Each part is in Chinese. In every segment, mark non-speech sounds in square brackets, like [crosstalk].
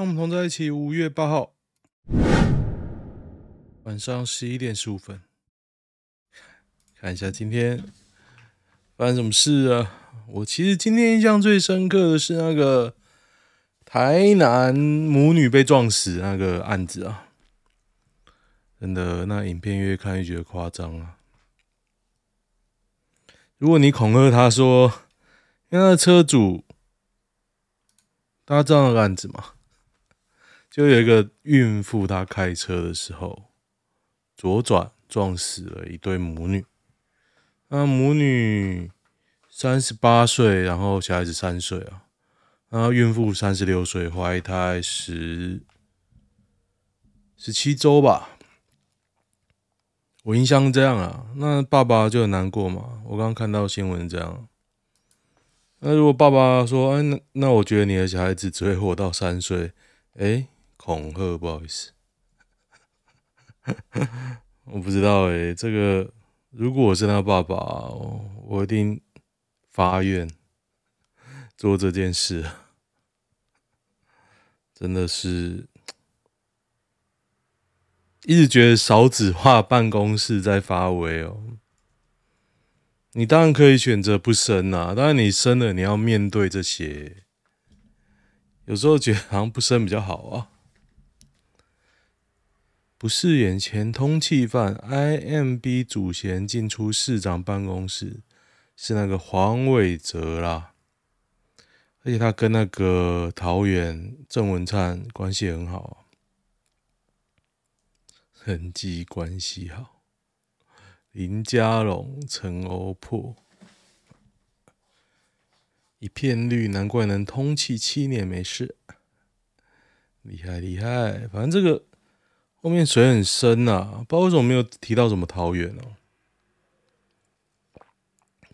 让我们同在一起。五月八号晚上十一点十五分，看一下今天发生什么事啊？我其实今天印象最深刻的是那个台南母女被撞死那个案子啊，真的，那影片越看越觉得夸张啊。如果你恐吓他说，因为那个车主，大家知道那个案子吗？就有一个孕妇，她开车的时候左转撞死了一对母女。那母女三十八岁，然后小孩子三岁啊。然后孕妇三十六岁，怀胎十十七周吧。我印象这样啊，那爸爸就很难过嘛。我刚刚看到新闻这样，那如果爸爸说：“哎，那那我觉得你的小孩子只会活到三岁。”哎，恐吓，不好意思，[laughs] 我不知道哎。这个如果我是他爸爸，我一定发愿做这件事，真的是。一直觉得少子化办公室在发威哦。你当然可以选择不生啊，当然你生了，你要面对这些。有时候觉得好像不生比较好啊。不是眼前通缉犯，IMB 主嫌进出市长办公室，是那个黄伟哲啦。而且他跟那个桃园郑文灿关系很好。人际关系好，林佳龙、陈欧珀一片绿，难怪能通气七年没事，厉害厉害！反正这个后面水很深呐、不知道为什么没有提到什么桃园哦。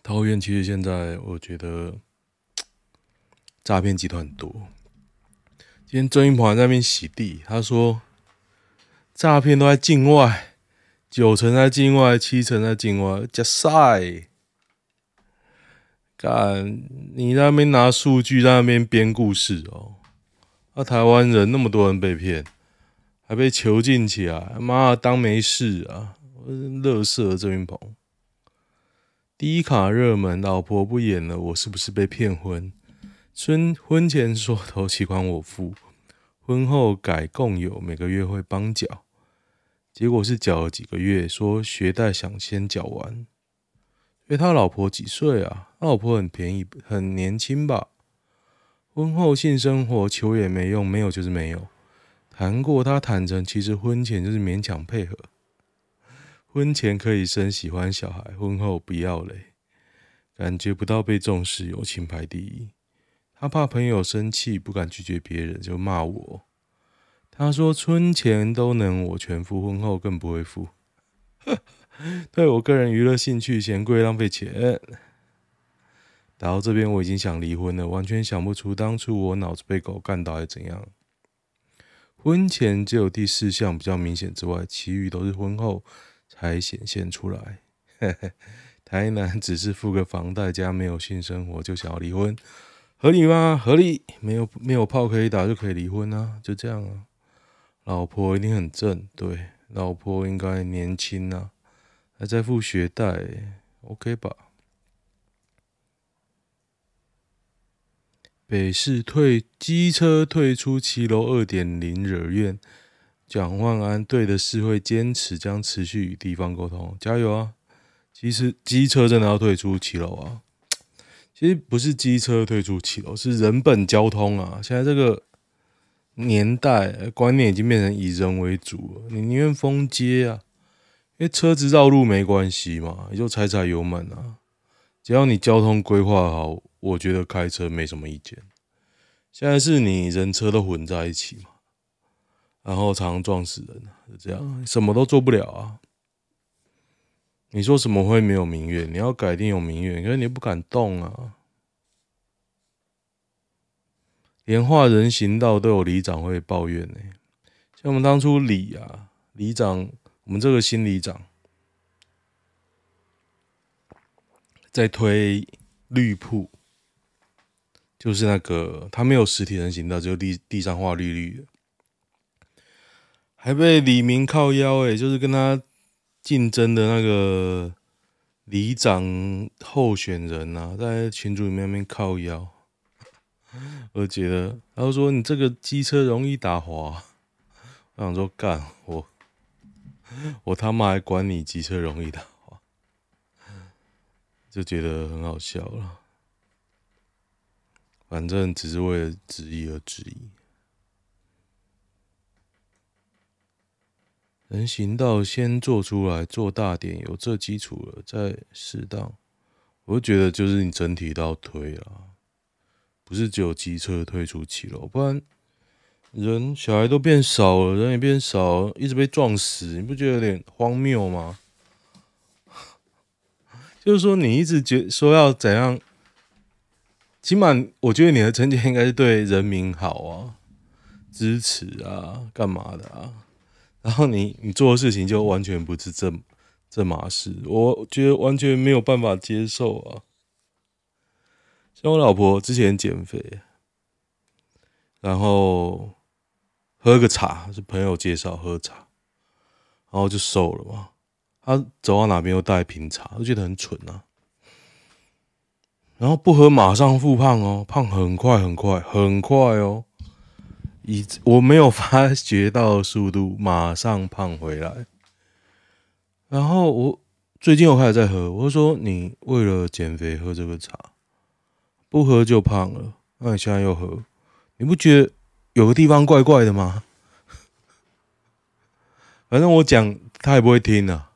桃园其实现在我觉得诈骗集团很多。今天郑云鹏在那边洗地，他说。诈骗都在境外，九成在境外，七成在境外。加赛，干你在那边拿数据，在那边编故事哦。那、啊、台湾人那么多人被骗，还被囚禁起来，妈当没事啊！乐色郑云鹏，低卡热门，老婆不演了，我是不是被骗婚？婚婚前说头期款我付，婚后改共有，每个月会帮缴。结果是缴了几个月，说学贷想先缴完。因为他老婆几岁啊？他老婆很便宜，很年轻吧？婚后性生活求也没用，没有就是没有。谈过，他坦诚，其实婚前就是勉强配合。婚前可以生喜欢小孩，婚后不要嘞。感觉不到被重视，友情排第一。他怕朋友生气，不敢拒绝别人，就骂我。他说：“春前都能我全付，婚后更不会付。[laughs] 对我个人娱乐兴趣嫌贵，浪费钱。打到这边我已经想离婚了，完全想不出当初我脑子被狗干到还是怎样。婚前只有第四项比较明显之外，其余都是婚后才显现出来。[laughs] 台南只是付个房贷加没有性生活就想要离婚，合理吗？合理，没有没有炮可以打就可以离婚啊，就这样啊。”老婆一定很正，对，老婆应该年轻啊，还在付学贷，OK 吧？北市退机车退出骑楼二点零惹怨，蒋万安对的是会坚持将持续与地方沟通，加油啊！其实机车真的要退出骑楼啊！其实不是机车退出骑楼，是人本交通啊！现在这个。年代观念已经变成以人为主了，你宁愿封街啊，因为车子绕路没关系嘛，你就踩踩油门啊，只要你交通规划好，我觉得开车没什么意见。现在是你人车都混在一起嘛，然后常常撞死人，就这样，什么都做不了啊。你说什么会没有民怨？你要改定有民怨，可是你不敢动啊。连化人行道都有里长会抱怨呢，像我们当初里啊，里长，我们这个新里长在推绿铺，就是那个他没有实体人行道，只有地地上画绿绿的，还被李明靠腰诶，就是跟他竞争的那个里长候选人啊，在群组里面面靠腰，我觉得他就说你这个机车容易打滑，我想说干我我他妈还管你机车容易打滑，就觉得很好笑了。反正只是为了质疑而质疑。人行道先做出来，做大点，有这基础了，再适当。我就觉得就是你整体都要推了，不是只有机车推出骑楼，不然人小孩都变少了，人也变少，一直被撞死，你不觉得有点荒谬吗？[laughs] 就是说你一直觉说要怎样？起码我觉得你的成绩应该是对人民好啊，支持啊，干嘛的啊？然后你你做的事情就完全不是正正码事，我觉得完全没有办法接受啊。像我老婆之前减肥，然后喝个茶是朋友介绍喝茶，然后就瘦了嘛。她走到哪边都带瓶茶，我觉得很蠢啊。然后不喝马上复胖哦，胖很快很快很快哦，以我没有发觉到速度，马上胖回来。然后我最近我开始在喝，我说你为了减肥喝这个茶，不喝就胖了，那你现在又喝，你不觉得有个地方怪怪的吗？[laughs] 反正我讲他也不会听啊。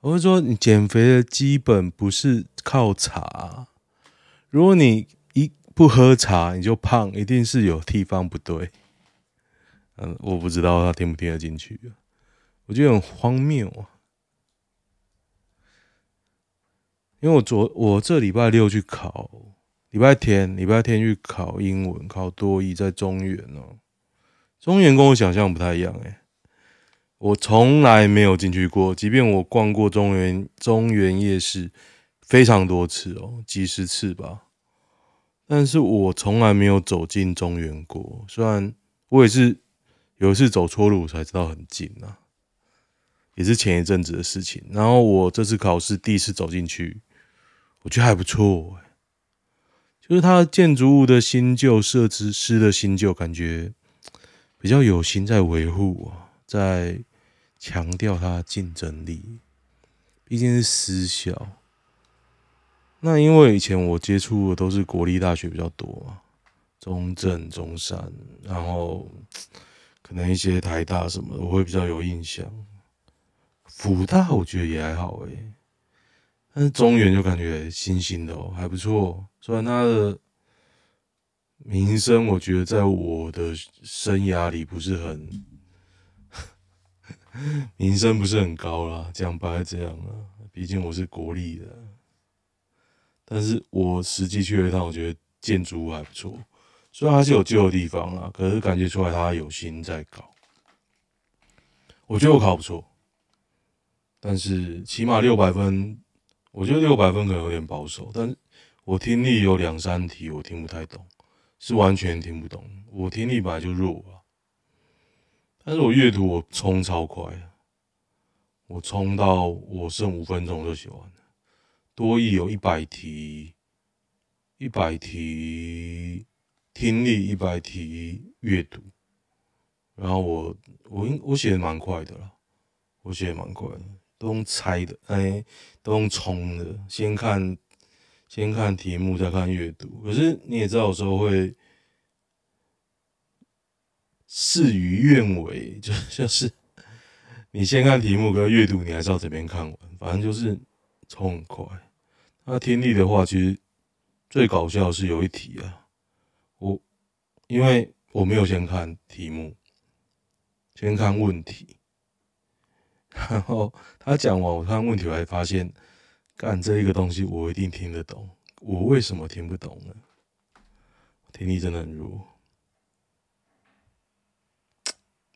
我就说你减肥的基本不是靠茶。如果你一不喝茶你就胖，一定是有地方不对。嗯，我不知道他听不听得进去，我觉得很荒谬啊。因为我昨我这礼拜六去考，礼拜天礼拜天去考英文，考多一在中原哦。中原跟我想象不太一样诶，我从来没有进去过，即便我逛过中原中原夜市。非常多次哦，几十次吧，但是我从来没有走进中原过。虽然我也是有一次走错路才知道很近啊，也是前一阵子的事情。然后我这次考试第一次走进去，我觉得还不错哎，就是它建筑物的新旧、设置师的新旧，感觉比较有心在维护啊，在强调它的竞争力，毕竟是私校。那因为以前我接触的都是国立大学比较多嘛，中正、中山，然后可能一些台大什么的，我会比较有印象。辅大我觉得也还好诶，但是中原就感觉新兴的哦，还不错。虽然它的名声，我觉得在我的生涯里不是很 [laughs] 名声不是很高啦，讲白这样啊，毕竟我是国立的。但是我实际去了一趟，我觉得建筑物还不错，虽然还是有旧的地方啊，可是感觉出来他有心在搞。我觉得我考不错，但是起码六百分，我觉得六百分可能有点保守。但我听力有两三题我听不太懂，是完全听不懂。我听力本来就弱啊，但是我阅读我冲超快，我冲到我剩五分钟就写完了。多益有一百题，一百题听力，一百题阅读，然后我我应我写的蛮快的啦，我写的蛮快的，都用猜的，哎，都用冲的，先看先看题目，再看阅读。可是你也知道，有时候会事与愿违，就就是你先看题目，跟阅读你还是要这边看完，反正就是冲很快。那听力的话，其实最搞笑的是有一题啊，我因为我没有先看题目，先看问题，[laughs] 然后他讲完我看问题，我还发现，干这一个东西我一定听得懂，我为什么听不懂呢？听力真的很弱，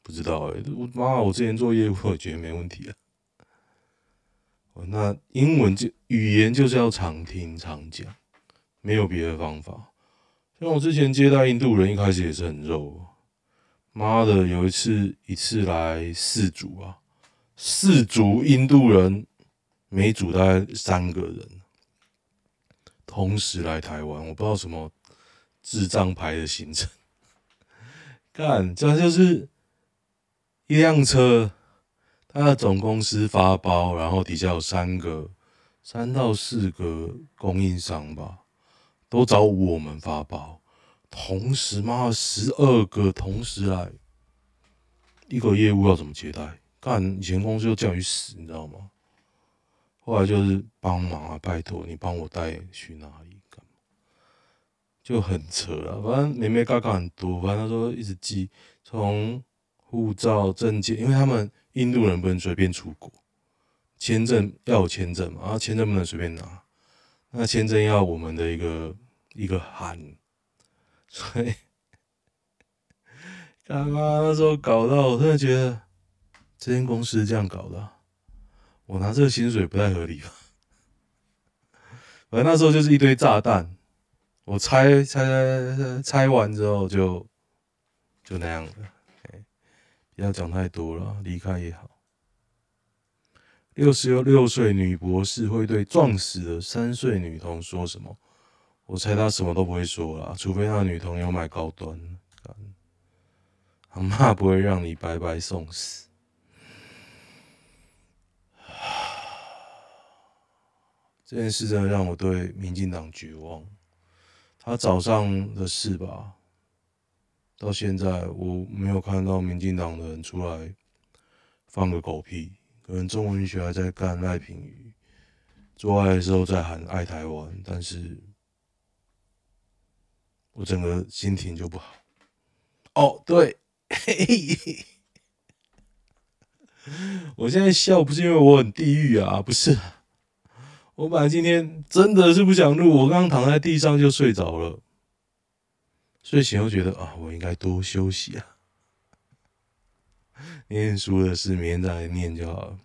不知道哎、我妈，我之前做业务，我觉得没问题啊。那英文就语言就是要常听常讲，没有别的方法。像我之前接待印度人，一开始也是很肉。妈的，有一次一次来四组啊，四组印度人，每组大概三个人，同时来台湾，我不知道什么智障牌的行程。[laughs] 干，这就是一辆车，他的总公司发包，然后底下有三个、三到四个供应商吧，都找我们发包。同时嘛，十二个同时来，一个业务要怎么接待？干，以前公司就叫你死，你知道吗？后来就是帮忙啊，拜托你帮我带去哪里干嘛？就很扯啊，反正眉眉角角很多，反正他说一直寄，从护照、证件，因为他们印度人不能随便出国，签证要有签证嘛，然后签证不能随便拿，那签证要我们的一个一个函。所以，[laughs] 干嘛那时候搞到我真的觉得这间公司这样搞的，我拿这个薪水不太合理吧？反正那时候就是一堆炸弹，我拆拆拆拆拆完之后就就那样了。不要讲太多了，离开也好。六十六岁女博士会对撞死的三岁女童说什么？我猜他什么都不会说啦，除非他女童有买高端。阿妈不会让你白白送死。[sighs] 这件事真的让我对民进党绝望。他早上的事吧，到现在我没有看到民进党的人出来放个狗屁。可能中文学还在干赖品妤，做爱的时候在喊爱台湾，但是。我整个心情就不好。哦，对，嘿嘿嘿，我现在笑不是因为我很地狱啊，不是。我本来今天真的是不想录，我刚刚躺在地上就睡着了，睡醒后觉得啊，我应该多休息啊。念书的事明天再来念就好了。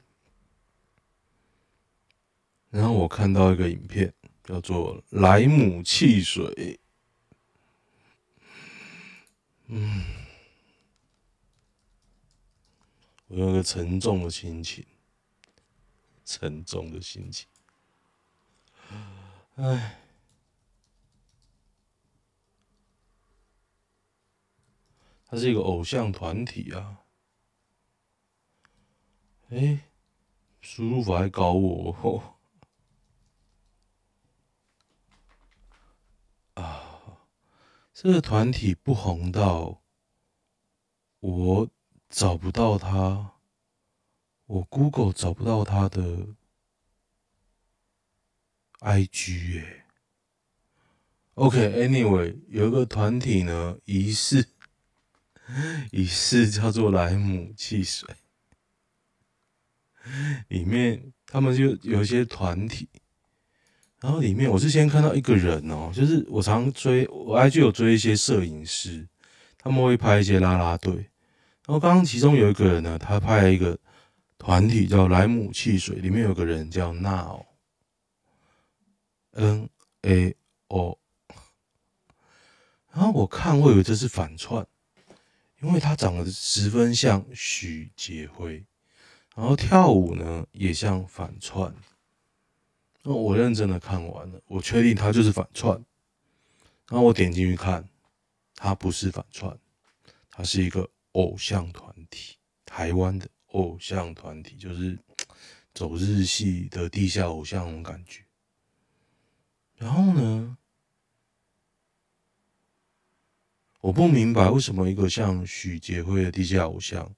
然后我看到一个影片，叫做莱姆汽水。嗯，我有个沉重的心情，沉重的心情。唉，他是一个偶像团体啊。哎，输入法还搞我哦。[laughs] 啊这个团体不红到我找不到他，我 Google 找不到他的 IG 耶。OK，Anyway，有一个团体呢，疑似 [laughs] 疑似叫做莱姆汽水，里面他们就有一些团体。然后里面我是先看到一个人哦，就是我常追我还就有追一些摄影师，他们会拍一些啦啦队。然后刚刚其中有一个人呢，他拍了一个团体叫莱姆汽水，里面有个人叫 Nao，N A O。然后我看我以为这是反串，因为他长得十分像许杰辉，然后跳舞呢也像反串。那我认真的看完了，我确定他就是反串。然后我点进去看，他不是反串，他是一个偶像团体，台湾的偶像团体，就是走日系的地下偶像那种感觉。然后呢，我不明白为什么一个像许杰辉的地下偶像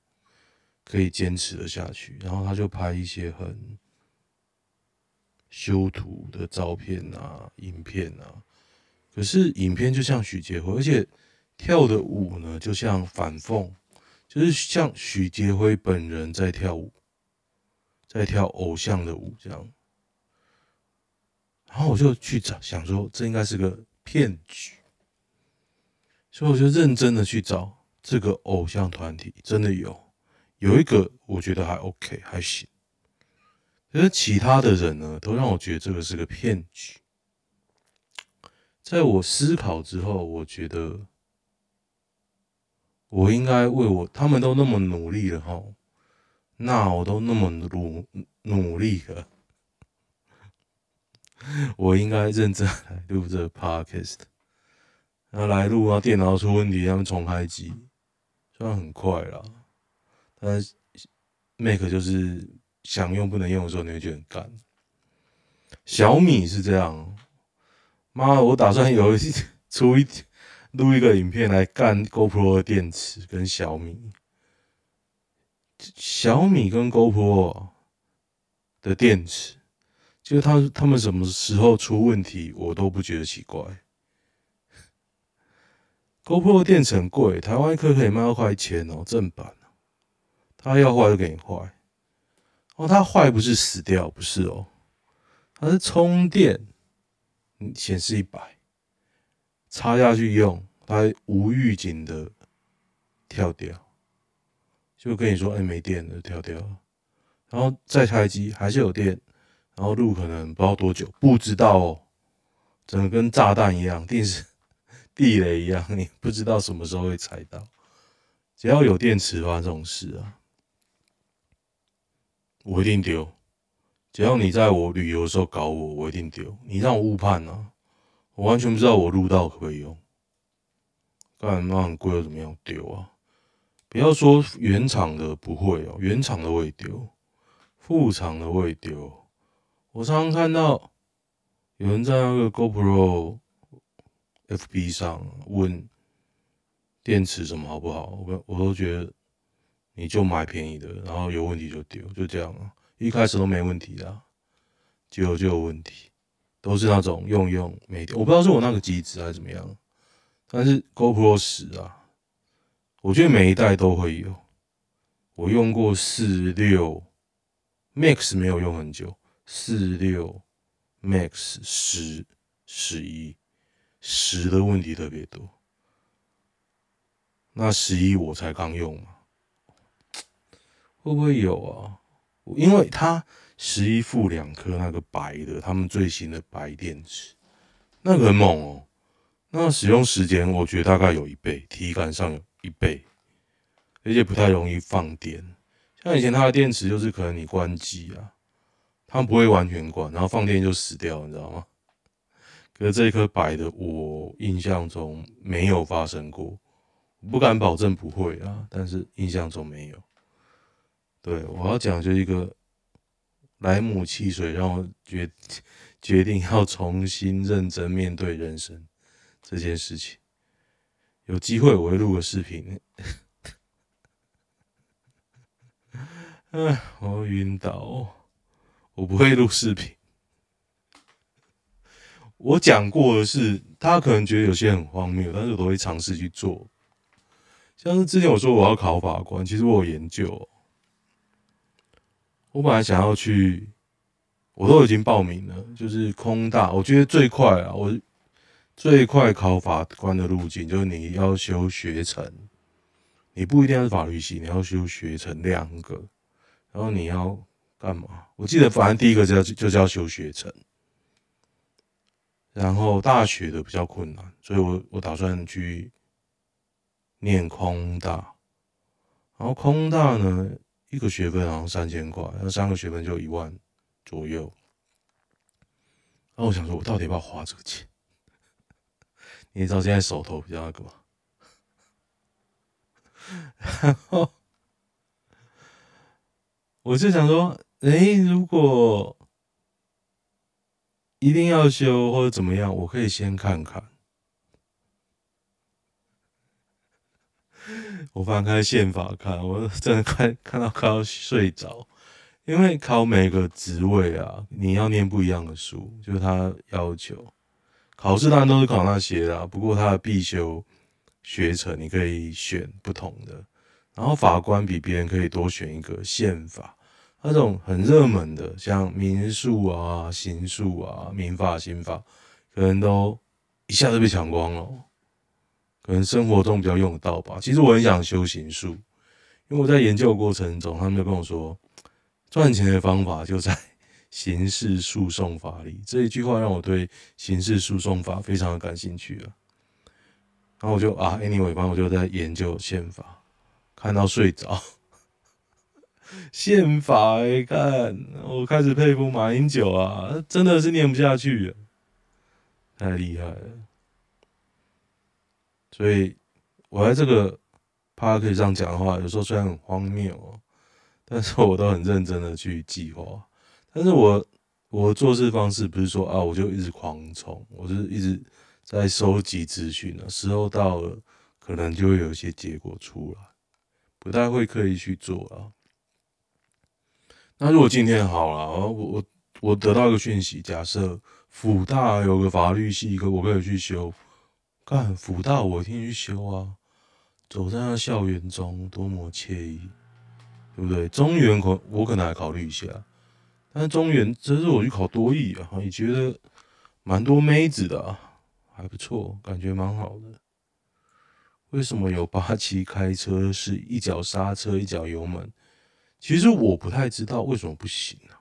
可以坚持的下去，然后他就拍一些很。修图的照片啊，影片啊，可是影片就像许杰辉，而且跳的舞呢，就像反讽，就是像许杰辉本人在跳舞，在跳偶像的舞这样。然后我就去找，想说这应该是个骗局，所以我就认真的去找这个偶像团体，真的有，有一个我觉得还 OK，还行。可是其他的人呢，都让我觉得这个是个骗局。在我思考之后，我觉得我应该为我他们都那么努力了哈，那我都那么努努力了，[laughs] 我应该认真来录这个 podcast。然后来录啊，电脑出问题，他们重开机，虽然很快啦，但是 Mac 就是想用不能用的时候，你会觉得很干。小米是这样。妈，我打算有一 [laughs] 出一录一个影片来干 GoPro 的电池跟小米，小米跟 GoPro 的电池，就是他他们什么时候出问题，我都不觉得奇怪。GoPro 电池很贵，台湾一颗可以卖到快一千哦，正版，它要坏就给你坏。哦，它坏不是死掉，不是哦，它是充电。显示一百，插下去用，它无预警的跳掉，就跟你说：“哎、欸，没电了，跳掉。”然后再开机还是有电，然后录可能不知道多久，不知道哦，整个跟炸弹一样，定时地雷一样，你不知道什么时候会踩到。只要有电池发生这种事啊，我一定丢。只要你在我旅游的时候搞我，我一定丢。你让我误判啊！我完全不知道我录到可不可以用。干嘛很贵又怎么样？丢啊！不要说原厂的不会哦，原厂的会丢，副厂的会丢。我常常看到有人在那个 GoPro FB 上问电池什么好不好，我我都觉得你就买便宜的，然后有问题就丢，就这样啊。一开始都没问题的，结果就有问题，都是那种用用没电，我不知道是我那个机子还是怎么样，但是 GoPro 10啊，我觉得每一代都会有。我用过四六 Max 没有用很久，四六 Max 十十一十的问题特别多，那十一我才刚用嘛，会不会有啊？因为它十一副两颗那个白的，他们最新的白电池，那个很猛哦。那使用时间我觉得大概有一倍，体感上有一倍，而且不太容易放电。像以前它的电池就是可能你关机啊，它不会完全关，然后放电就死掉，你知道吗？可是这一颗白的，我印象中没有发生过，不敢保证不会啊，但是印象中没有。对，我要讲就一个莱姆汽水，让我决决定要重新认真面对人生这件事情。有机会我会录个视频。[laughs] 哎，我晕倒，我不会录视频。我讲过的是，他可能觉得有些很荒谬，但是我都会尝试去做。像是之前我说我要考法官，其实我有研究。我本来想要去，我都已经报名了，就是空大。我觉得最快啊，我最快考法官的路径就是你要修学程，你不一定要是法律系，你要修学程两个，然后你要干嘛？我记得反正第一个就叫就叫修学程，然后大学的比较困难，所以我我打算去念空大，然后空大呢。一个学分好像三千块，那三个学分就一万左右。然后我想说，我到底要不要花这个钱？[laughs] 你知道现在手头比较那个嘛。然后我就想说，哎，如果一定要修或者怎么样，我可以先看看。[laughs] 我翻开宪法看，我真的看看到快要睡着，因为考每个职位啊，你要念不一样的书，就是他要求。考试当然都是考那些啦，不过他的必修学程你可以选不同的。然后法官比别人可以多选一个宪法，那种很热门的，像民诉啊、刑诉啊、民法、刑法，可能都一下子被抢光了。可能生活中比较用得到吧。其实我很想修刑诉，因为我在研究过程中，他们就跟我说，赚钱的方法就在刑事诉讼法里。这一句话让我对刑事诉讼法非常的感兴趣啊。然后我就啊，anyway，反正我就在研究宪法，看到睡着。宪法哎，看我开始佩服马英九啊，真的是念不下去啊，太厉害了。所以我在这个 podcast 上讲的话，有时候虽然很荒谬哦，但是我都很认真的去计划。但是我我做事方式不是说啊，我就一直狂冲，我就是一直。在收集资讯的，时候到了，可能就会有一些结果出来，不太会刻意去做啊。那如果今天好了，我我我得到一个讯息，假设辅大有个法律系，可我可以去修，干辅大我一定去修啊。走在那校园中，多么惬意，对不对？中原可我可能还考虑一下，但是中原这是我去考多艺啊，也觉得蛮多妹子的啊。还不错，感觉蛮好的。为什么有八七开车是一脚刹车一脚油门？其实我不太知道为什么不行、啊？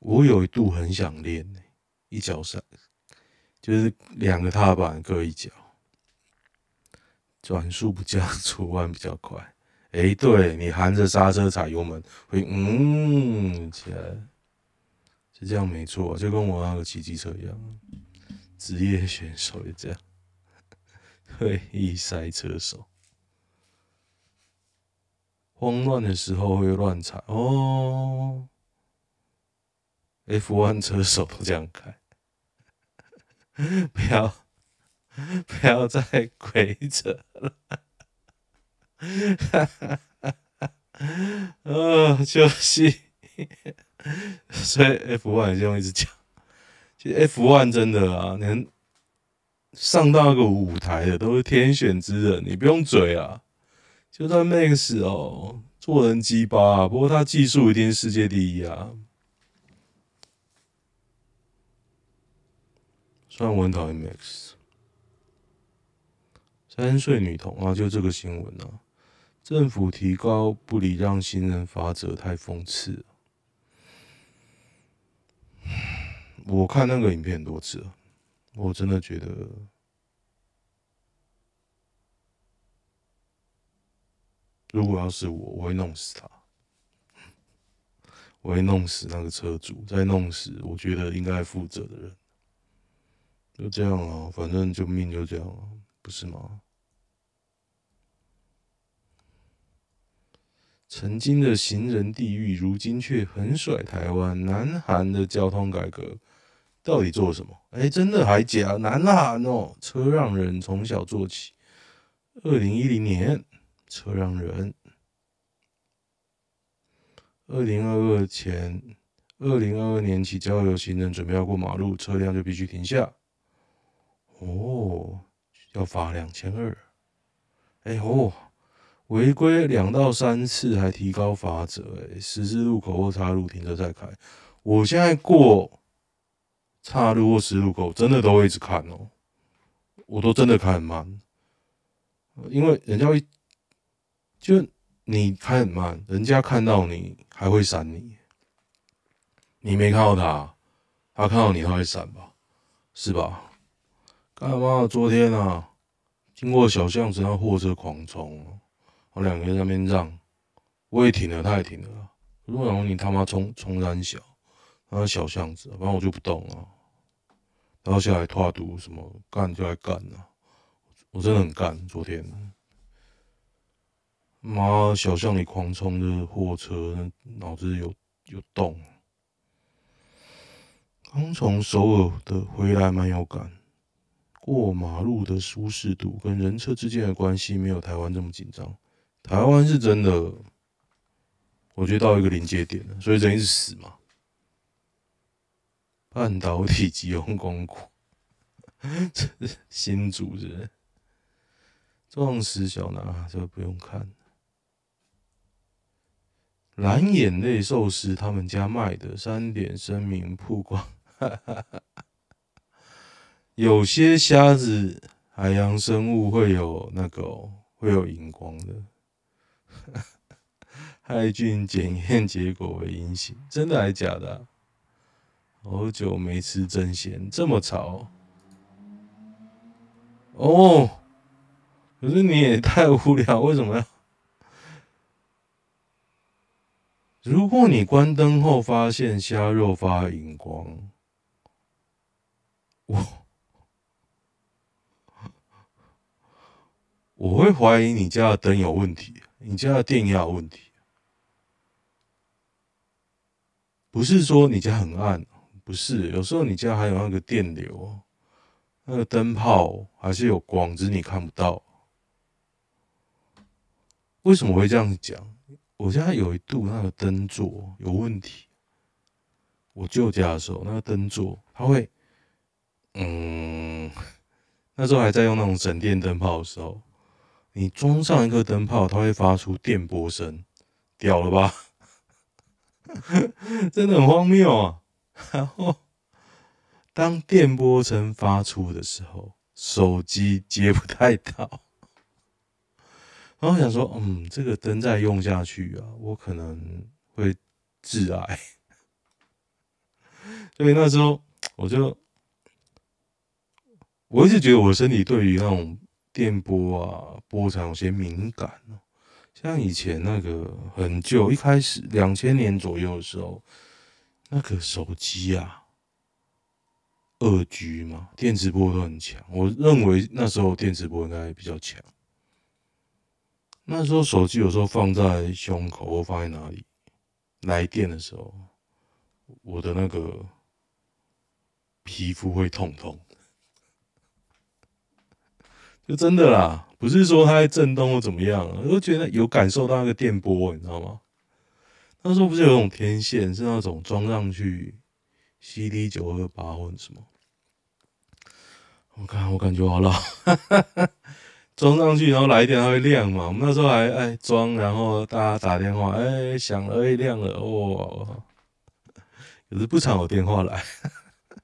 我有一度很想练呢，一脚刹，就是两个踏板各一脚，转速不降，[laughs] 出弯比较快。哎、欸，对，你含着刹车踩油门会嗯起来，是这样没错，就跟我那个骑机车一样。职业选手也这样，退役赛车手，慌乱的时候会乱踩哦。F1 车手都这样开，[laughs] 不要不要再鬼扯了，哈哈哈哈哦，休息，所以 F1 就一直讲。其实 F1 真的啊，能上到个舞台的都是天选之人，你不用嘴啊。就算 Max 哦，做人鸡巴，不过他技术一定是世界第一啊。虽然我很讨厌 Max，三岁女童啊，就这个新闻啊，政府提高不礼让行人罚则，太讽刺。我看那个影片很多次了，我真的觉得，如果要是我，我会弄死他，我会弄死那个车主，再弄死我觉得应该负责的人，就这样啊，反正就命就这样了，不是吗？曾经的行人地狱，如今却横甩台湾。南韩的交通改革。到底做什么？哎、真的还假？南韩哦，车让人从小做起。二零一零年，车让人。二零二二前，二零二二年起，交流行人准备要过马路，车辆就必须停下。哦，要罚两千二。哎哦，违规两到三次还提高罚则。哎，十字路口或岔路停车再开。我现在过。岔路或十字路口真的都会一直看哦，我都真的开很慢，因为人家会，就你开很慢，人家看到你还会闪你，你没看到他，他看到你他会闪吧，是吧？干嘛？昨天啊，经过小巷子，那货车狂冲，我两个人在那边让，我也停了，他也停了，如果然后你他妈冲冲三小。那小巷子，反正我就不动了。然后下来拖毒什么干就来干了，我真的很干。昨天，妈小巷里狂冲的货车，脑子有有洞。刚从首尔的回来，蛮有感。过马路的舒适度跟人车之间的关系没有台湾这么紧张。台湾是真的，我觉得到一个临界点了，所以人一直死嘛。半导体集用公股，这是新主人，壮实小男孩，这个不用看。蓝眼泪寿司他们家卖的三点声明曝光，[laughs] 有些虾子海洋生物会有那个、会有荧光的，[laughs] 害菌检验结果为阴性，真的还是假的、好久没吃真鲜，这么潮哦！可是你也太无聊，为什么要？如果你关灯后发现虾肉发荧光，我我会怀疑你家的灯有问题，你家的电压有问题。不是说你家很暗，不是，有时候你家还有那个电流，那个灯泡还是有光，只是你看不到。为什么会这样讲？我家有一度那个灯座有问题。我舅家的时候，那个灯座它会，嗯，那时候还在用那种省电灯泡的时候，你装上一个灯泡，它会发出电波声，屌了吧？[laughs] 真的很荒谬啊！然后，当电波声发出的时候，手机接不太到。然后想说，嗯，这个灯再用下去啊，我可能会致癌。[laughs] 所以那时候，我就我一直觉得我身体对于那种电波啊、波长有些敏感。像以前那个很旧，一开始两千年左右的时候，那个手机啊，二 G 嘛，电磁波都很强。我认为那时候电磁波应该比较强。那时候手机有时候放在胸口或放在哪里，来电的时候，我的那个皮肤会痛痛。[laughs] 就真的啦，不是说它在震动或怎么样，我就觉得有感受到那个电波，你知道吗？那时候不是有种天线，是那种装上去 CD 九二八或者什么？我看我感觉好老，装上去然后来电它会亮嘛？我们那时候还爱装，然后大家打电话，哎、响了，哎、亮了，哦，可是不常有电话来，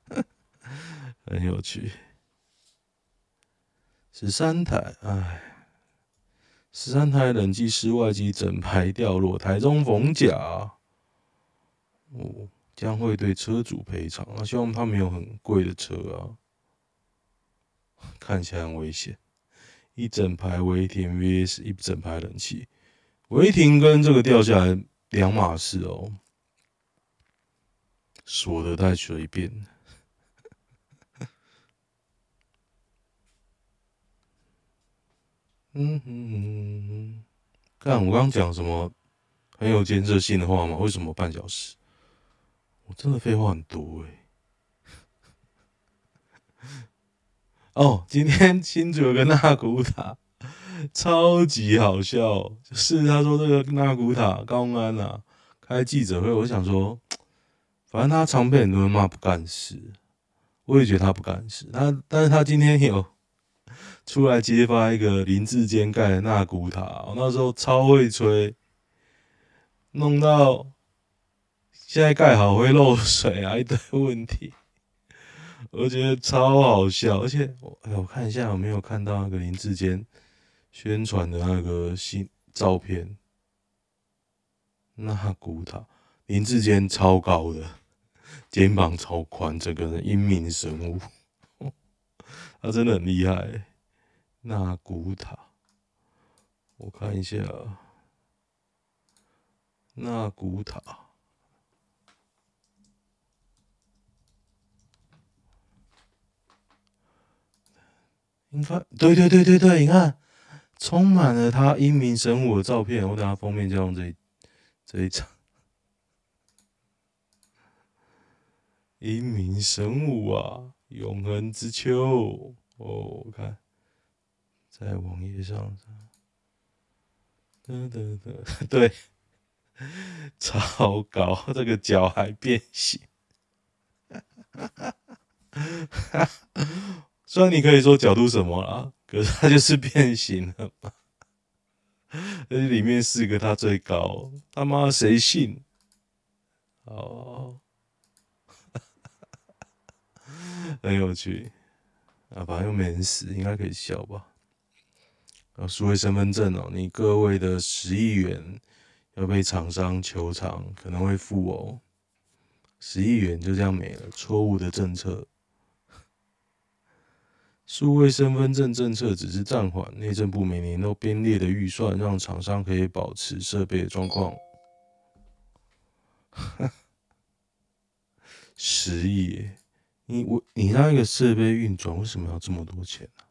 [laughs] 很有趣。十三台，哎，十三台冷气室外机整排掉落，台中逢甲，哦，将会对车主赔偿啊！希望他没有很贵的车啊，看起来很危险。一整排违停 vs 一整排冷气，违停跟这个掉下来两码事哦，说的太随便。嗯嗯嗯嗯，看我刚刚讲什么很有建设性的话吗？为什么半小时？我真的废话很多哎、欸。哦，今天新竹有个纳古塔，[laughs] 超级好笑。就是他说这个纳古塔高安啊，开记者会，我想说，[tsk] 反正他常被很多人骂不干事，我也觉得他不干事。他，但是他今天有。[laughs] 出来揭发一个林志坚盖的纳古塔，那时候超会吹，弄到现在盖好会漏水啊，一堆问题，我觉得超好笑。而且我哎，我看一下有没有看到那个林志坚宣传的那个新照片，纳古塔，林志坚超高的，肩膀超宽，整个人英明神武，他真的很厉害。纳古塔，我看一下，纳古塔，对对对对对，你看，充满了他英明神武的照片。我等下封面就用这这一张，英明神武啊，永恒之秋哦，我看。在网页上，对对对，对，超高，这个脚还变形。[laughs] 虽然你可以说角度什么啦，可是它就是变形了嘛。[laughs] 而且里面四个他最高，他妈谁信？哦，[laughs] 很有趣啊，反正又没人死，应该可以笑吧。啊，数位身份证哦，你各位的十亿元要被厂商求偿，可能会付哦。十亿元就这样没了，错误的政策。数位身份证政策只是暂缓，内政部每年都编列的预算，让厂商可以保持设备的状况。[laughs] 十亿，你我你让一个设备运转，为什么要这么多钱呢？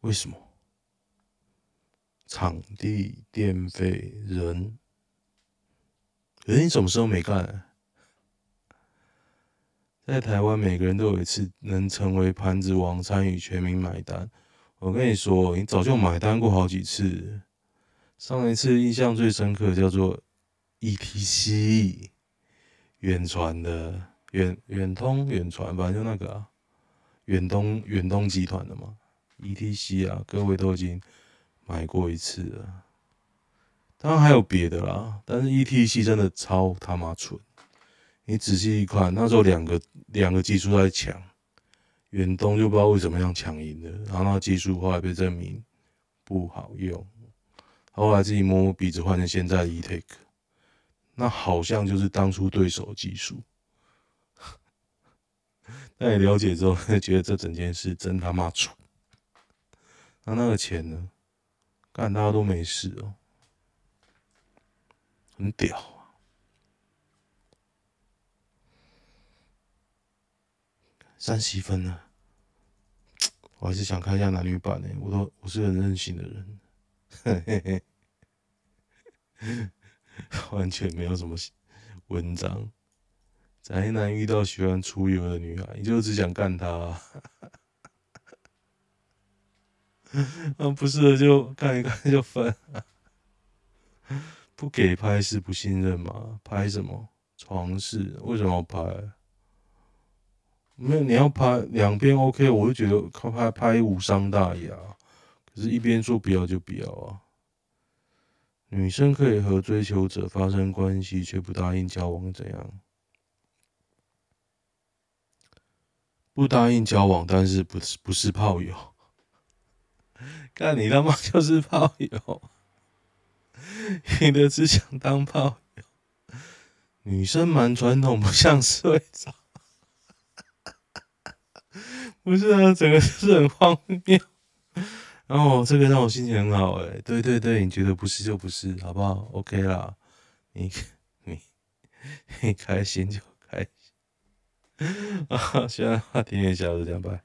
为什么？场地、电费、人，可是你什么时候没干？在台湾，每个人都有一次能成为盘子王，参与全民买单。我跟你说，你早就买单过好几次。上一次印象最深刻叫做 ETC，远传的远远通远传，反正就那个啊，远东远东集团的嘛，ETC 啊，各位都已经买过一次了。当然还有别的啦，但是 ETC 真的超他妈蠢。你仔细一看，那时候两个两个技术在抢，远东就不知道为什么样抢赢的，然后那技术后来被证明不好用，后来自己摸摸鼻子换成现在的 eTech，那好像就是当初对手技术。[laughs] 那你了解之后，[laughs] 觉得这整件事真他妈蠢。那那个钱呢？干大家都没事哦，很屌。三十分呢，[tsk] 我还是想看一下男女版呢。我都我是很任性的人，嘿嘿嘿，完全没有什么文章。宅男遇到喜欢出游的女孩，你就只想干她啊？[laughs] 不是的，就看一看就分。不给拍是不信任吗？拍什么床事？为什么要拍？没有，你要拍两边 OK，我就觉得拍拍无伤大雅。可是，一边说不要就不要啊。女生可以和追求者发生关系，却不答应交往，怎样？不答应交往，但是不是不是炮友？[laughs] 看你他妈就是炮友，你的只想当炮友。女生蛮传统，不像睡着。不是啊，整个就是很荒谬。然 [laughs] 后这个让我心情很好哎、对对对，你觉得不是就不是，好不好？OK 啦，你 [laughs] 你你开心就开心。[laughs] 啊，现在话题也小，就这样拜。